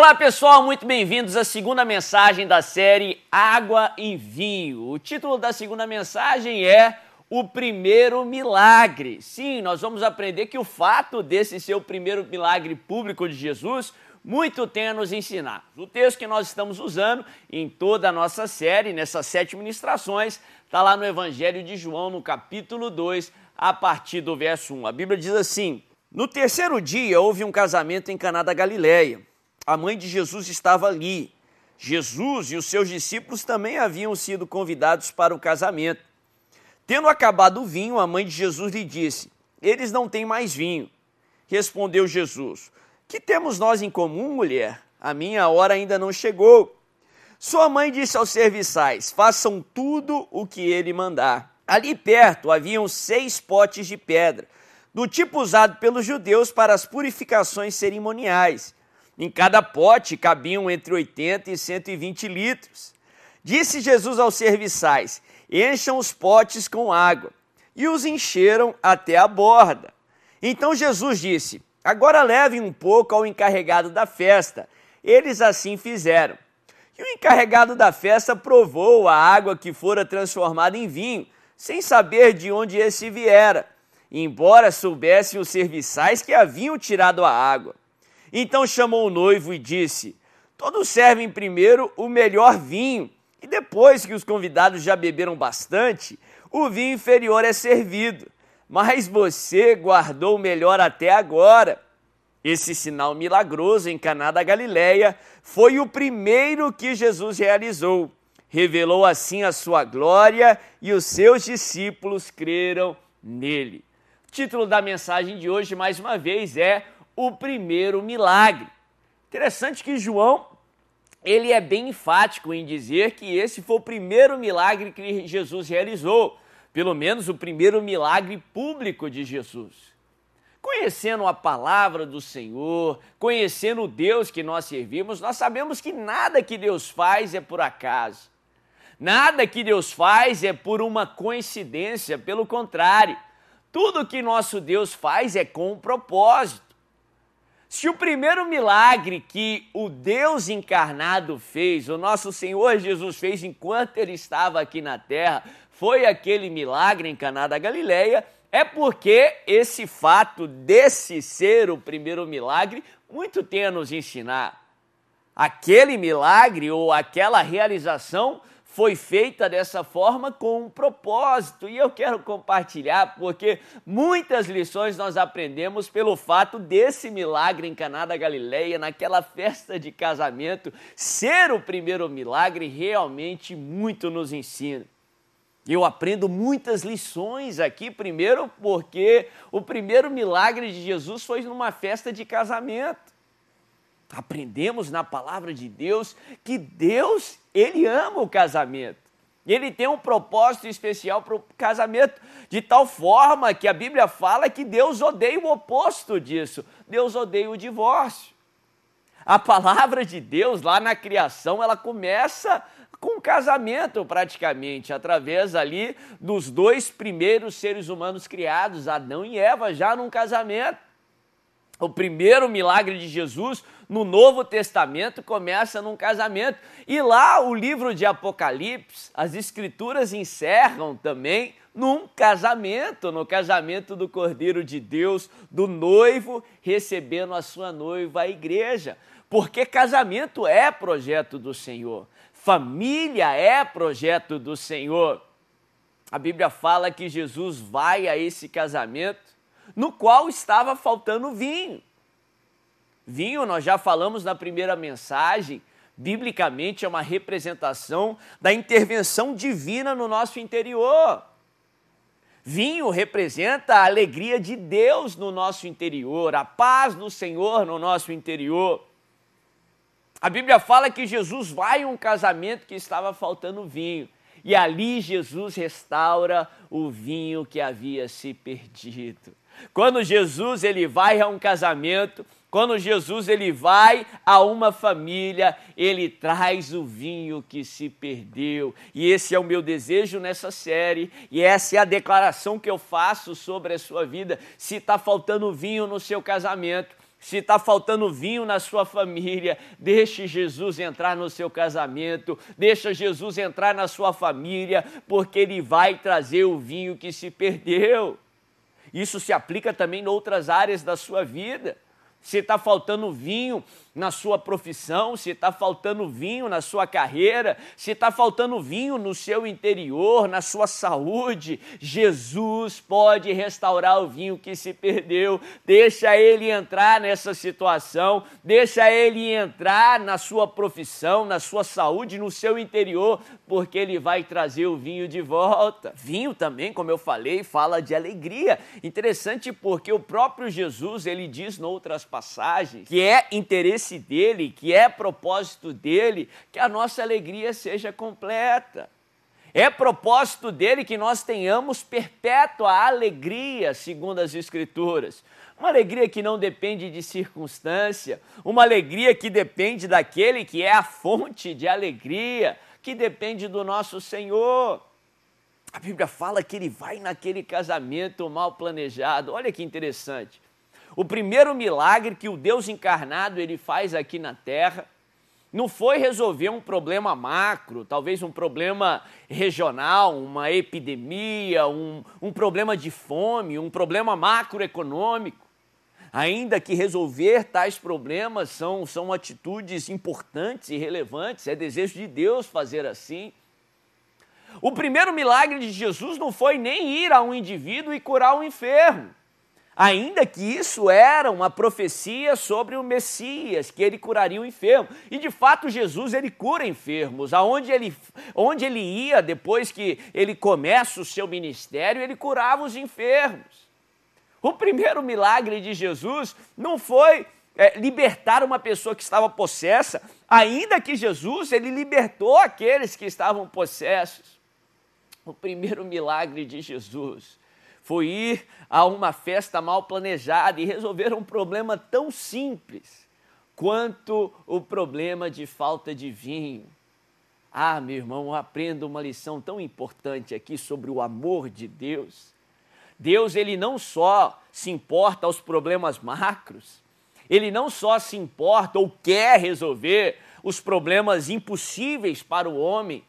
Olá pessoal, muito bem-vindos à segunda mensagem da série Água em Vinho. O título da segunda mensagem é O Primeiro Milagre. Sim, nós vamos aprender que o fato desse ser o primeiro milagre público de Jesus muito tem a nos ensinar. O texto que nós estamos usando em toda a nossa série, nessas sete ministrações, está lá no Evangelho de João, no capítulo 2, a partir do verso 1. A Bíblia diz assim: No terceiro dia houve um casamento em Caná da Galileia a mãe de Jesus estava ali. Jesus e os seus discípulos também haviam sido convidados para o casamento. Tendo acabado o vinho, a mãe de Jesus lhe disse: Eles não têm mais vinho. Respondeu Jesus: Que temos nós em comum, mulher? A minha hora ainda não chegou. Sua mãe disse aos serviçais: Façam tudo o que ele mandar. Ali perto haviam seis potes de pedra, do tipo usado pelos judeus para as purificações cerimoniais em cada pote cabiam entre 80 e 120 litros. Disse Jesus aos serviçais: Encham os potes com água. E os encheram até a borda. Então Jesus disse: Agora levem um pouco ao encarregado da festa. Eles assim fizeram. E o encarregado da festa provou a água que fora transformada em vinho, sem saber de onde esse viera, embora soubessem os serviçais que haviam tirado a água. Então chamou o noivo e disse: Todos servem primeiro o melhor vinho, e depois que os convidados já beberam bastante, o vinho inferior é servido. Mas você guardou o melhor até agora. Esse sinal milagroso em Caná da Galileia foi o primeiro que Jesus realizou. Revelou assim a sua glória e os seus discípulos creram nele. O título da mensagem de hoje, mais uma vez, é o primeiro milagre. Interessante que João ele é bem enfático em dizer que esse foi o primeiro milagre que Jesus realizou, pelo menos o primeiro milagre público de Jesus. Conhecendo a palavra do Senhor, conhecendo o Deus que nós servimos, nós sabemos que nada que Deus faz é por acaso. Nada que Deus faz é por uma coincidência, pelo contrário, tudo que nosso Deus faz é com um propósito. Se o primeiro milagre que o Deus encarnado fez, o nosso Senhor Jesus fez enquanto ele estava aqui na terra, foi aquele milagre em Caná da Galileia, é porque esse fato desse ser o primeiro milagre muito tem a nos ensinar. Aquele milagre ou aquela realização foi feita dessa forma com um propósito. E eu quero compartilhar porque muitas lições nós aprendemos pelo fato desse milagre em Caná da Galileia, naquela festa de casamento, ser o primeiro milagre realmente muito nos ensina. Eu aprendo muitas lições aqui, primeiro porque o primeiro milagre de Jesus foi numa festa de casamento. Aprendemos na palavra de Deus que Deus ele ama o casamento. Ele tem um propósito especial para o casamento, de tal forma que a Bíblia fala que Deus odeia o oposto disso. Deus odeia o divórcio. A palavra de Deus lá na criação, ela começa com o casamento praticamente, através ali dos dois primeiros seres humanos criados, Adão e Eva, já num casamento. O primeiro milagre de Jesus no Novo Testamento começa num casamento. E lá o livro de Apocalipse, as escrituras encerram também num casamento, no casamento do Cordeiro de Deus, do noivo recebendo a sua noiva, a igreja. Porque casamento é projeto do Senhor, família é projeto do Senhor. A Bíblia fala que Jesus vai a esse casamento no qual estava faltando vinho. Vinho, nós já falamos na primeira mensagem, biblicamente é uma representação da intervenção divina no nosso interior. Vinho representa a alegria de Deus no nosso interior, a paz do Senhor no nosso interior. A Bíblia fala que Jesus vai a um casamento que estava faltando vinho. E ali Jesus restaura o vinho que havia se perdido. Quando Jesus ele vai a um casamento, quando Jesus ele vai a uma família, ele traz o vinho que se perdeu. E esse é o meu desejo nessa série, e essa é a declaração que eu faço sobre a sua vida. Se está faltando vinho no seu casamento, Se está faltando vinho na sua família, deixe Jesus entrar no seu casamento, deixa Jesus entrar na sua família, porque ele vai trazer o vinho que se perdeu. Isso se aplica também em outras áreas da sua vida. Se está faltando vinho na sua profissão, se está faltando vinho na sua carreira, se está faltando vinho no seu interior, na sua saúde, Jesus pode restaurar o vinho que se perdeu. Deixa ele entrar nessa situação, deixa ele entrar na sua profissão, na sua saúde, no seu interior, porque ele vai trazer o vinho de volta. Vinho também, como eu falei, fala de alegria. Interessante porque o próprio Jesus, ele diz em outras passagens que é interesse dele, que é propósito dele, que a nossa alegria seja completa. É propósito dele que nós tenhamos perpétua alegria, segundo as Escrituras. Uma alegria que não depende de circunstância, uma alegria que depende daquele que é a fonte de alegria, que depende do nosso Senhor. A Bíblia fala que ele vai naquele casamento mal planejado. Olha que interessante. O primeiro milagre que o Deus encarnado ele faz aqui na terra não foi resolver um problema macro, talvez um problema regional, uma epidemia, um, um problema de fome, um problema macroeconômico. Ainda que resolver tais problemas são, são atitudes importantes e relevantes, é desejo de Deus fazer assim. O primeiro milagre de Jesus não foi nem ir a um indivíduo e curar um enfermo ainda que isso era uma profecia sobre o Messias, que ele curaria o enfermo. E de fato Jesus ele cura enfermos. Aonde ele, onde ele ia depois que ele começa o seu ministério, ele curava os enfermos. O primeiro milagre de Jesus não foi é, libertar uma pessoa que estava possessa, ainda que Jesus ele libertou aqueles que estavam possessos. O primeiro milagre de Jesus foi ir a uma festa mal planejada e resolver um problema tão simples quanto o problema de falta de vinho. Ah, meu irmão, eu aprendo uma lição tão importante aqui sobre o amor de Deus. Deus, ele não só se importa aos problemas macros, ele não só se importa ou quer resolver os problemas impossíveis para o homem,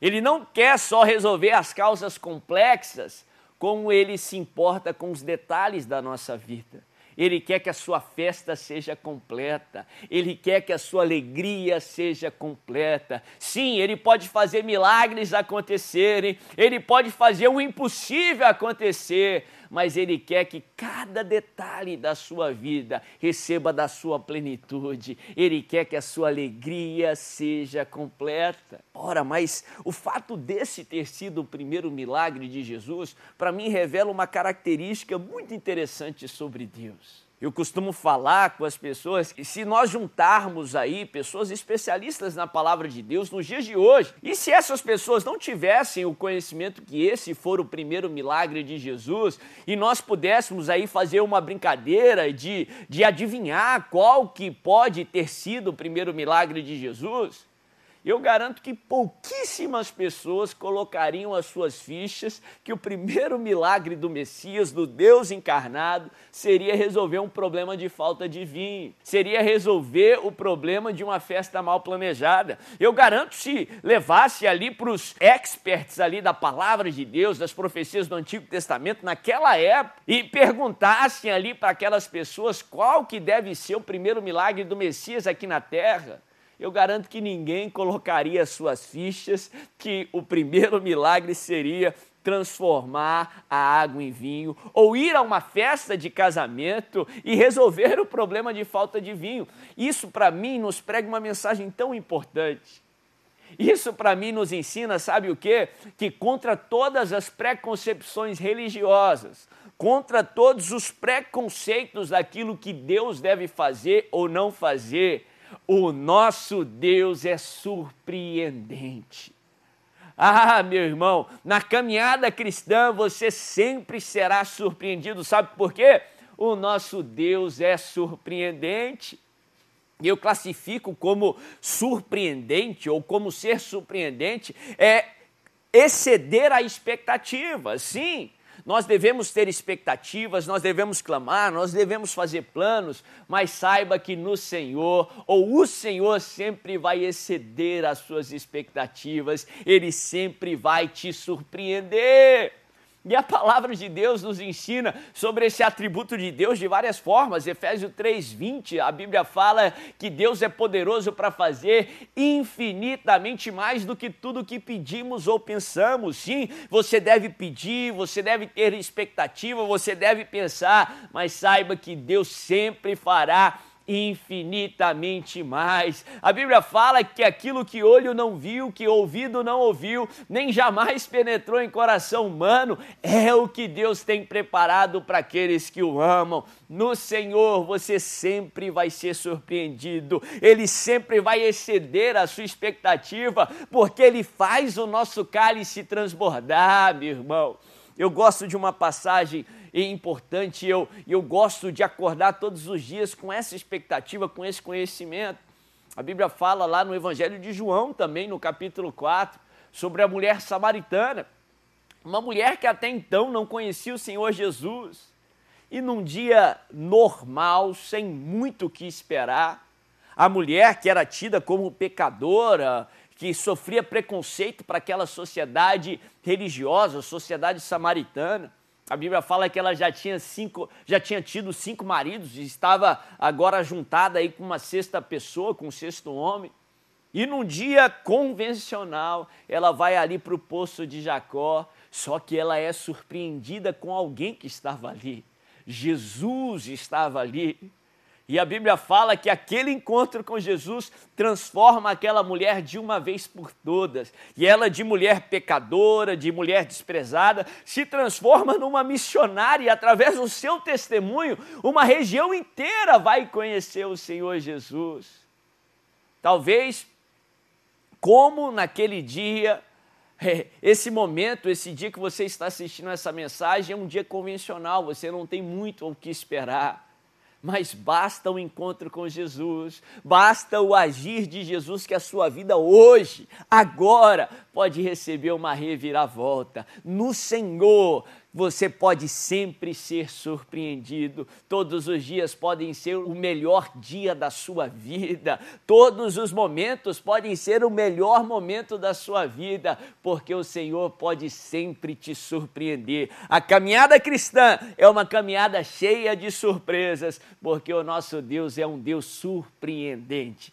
ele não quer só resolver as causas complexas, como ele se importa com os detalhes da nossa vida. Ele quer que a sua festa seja completa, ele quer que a sua alegria seja completa. Sim, ele pode fazer milagres acontecerem, ele pode fazer o impossível acontecer, mas Ele quer que cada detalhe da sua vida receba da sua plenitude. Ele quer que a sua alegria seja completa. Ora, mas o fato desse ter sido o primeiro milagre de Jesus, para mim revela uma característica muito interessante sobre Deus. Eu costumo falar com as pessoas que se nós juntarmos aí pessoas especialistas na palavra de Deus nos dias de hoje, e se essas pessoas não tivessem o conhecimento que esse for o primeiro milagre de Jesus, e nós pudéssemos aí fazer uma brincadeira de, de adivinhar qual que pode ter sido o primeiro milagre de Jesus, eu garanto que pouquíssimas pessoas colocariam as suas fichas que o primeiro milagre do Messias, do Deus encarnado, seria resolver um problema de falta de vinho, seria resolver o problema de uma festa mal planejada. Eu garanto se levasse ali para os experts ali da palavra de Deus, das profecias do Antigo Testamento naquela época e perguntassem ali para aquelas pessoas qual que deve ser o primeiro milagre do Messias aqui na terra, eu garanto que ninguém colocaria suas fichas que o primeiro milagre seria transformar a água em vinho, ou ir a uma festa de casamento e resolver o problema de falta de vinho. Isso, para mim, nos prega uma mensagem tão importante. Isso, para mim, nos ensina, sabe o quê? Que contra todas as preconcepções religiosas, contra todos os preconceitos daquilo que Deus deve fazer ou não fazer, o nosso Deus é surpreendente. Ah, meu irmão, na caminhada cristã você sempre será surpreendido. Sabe por quê? O nosso Deus é surpreendente. Eu classifico como surpreendente ou como ser surpreendente é exceder a expectativa. Sim, Nós devemos ter expectativas, nós devemos clamar, nós devemos fazer planos, mas saiba que no Senhor, ou o Senhor sempre vai exceder as suas expectativas, ele sempre vai te surpreender. E a palavra de Deus nos ensina sobre esse atributo de Deus de várias formas. Efésios 3:20, a Bíblia fala que Deus é poderoso para fazer infinitamente mais do que tudo que pedimos ou pensamos. Sim, você deve pedir, você deve ter expectativa, você deve pensar, mas saiba que Deus sempre fará infinitamente mais. A Bíblia fala que aquilo que olho não viu, que ouvido não ouviu, nem jamais penetrou em coração humano, é o que Deus tem preparado para aqueles que o amam. No Senhor você sempre vai ser surpreendido, Ele sempre vai exceder a sua expectativa, porque Ele faz o nosso cálice transbordar, meu irmão. Eu gosto de uma passagem importante. Eu, eu gosto de acordar todos os dias com essa expectativa, com esse conhecimento. A Bíblia fala lá no Evangelho de João, também no capítulo 4, sobre a mulher samaritana. Uma mulher que até então não conhecia o Senhor Jesus. E num dia normal, sem muito o que esperar, a mulher que era tida como pecadora, que sofria preconceito para aquela sociedade religiosa, sociedade samaritana, a Bíblia fala que ela já tinha cinco, já tinha tido cinco maridos e estava agora juntada aí com uma sexta pessoa, com um sexto homem. E num dia convencional, ela vai ali para o poço de Jacó, só que ela é surpreendida com alguém que estava ali. Jesus estava ali. E a Bíblia fala que aquele encontro com Jesus transforma aquela mulher de uma vez por todas. E ela, de mulher pecadora, de mulher desprezada, se transforma numa missionária e, através do seu testemunho, uma região inteira vai conhecer o Senhor Jesus. Talvez, como naquele dia, esse momento, esse dia que você está assistindo essa mensagem é um dia convencional, você não tem muito o que esperar mas basta o encontro com Jesus, basta o agir de Jesus que a sua vida hoje, agora, pode receber uma reviravolta. No Senhor, você pode sempre ser surpreendido. Todos os dias podem ser o melhor dia da sua vida. Todos os momentos podem ser o melhor momento da sua vida, porque o Senhor pode sempre te surpreender. A caminhada cristã é uma caminhada cheia de surpresas, porque o nosso Deus é um Deus surpreendente.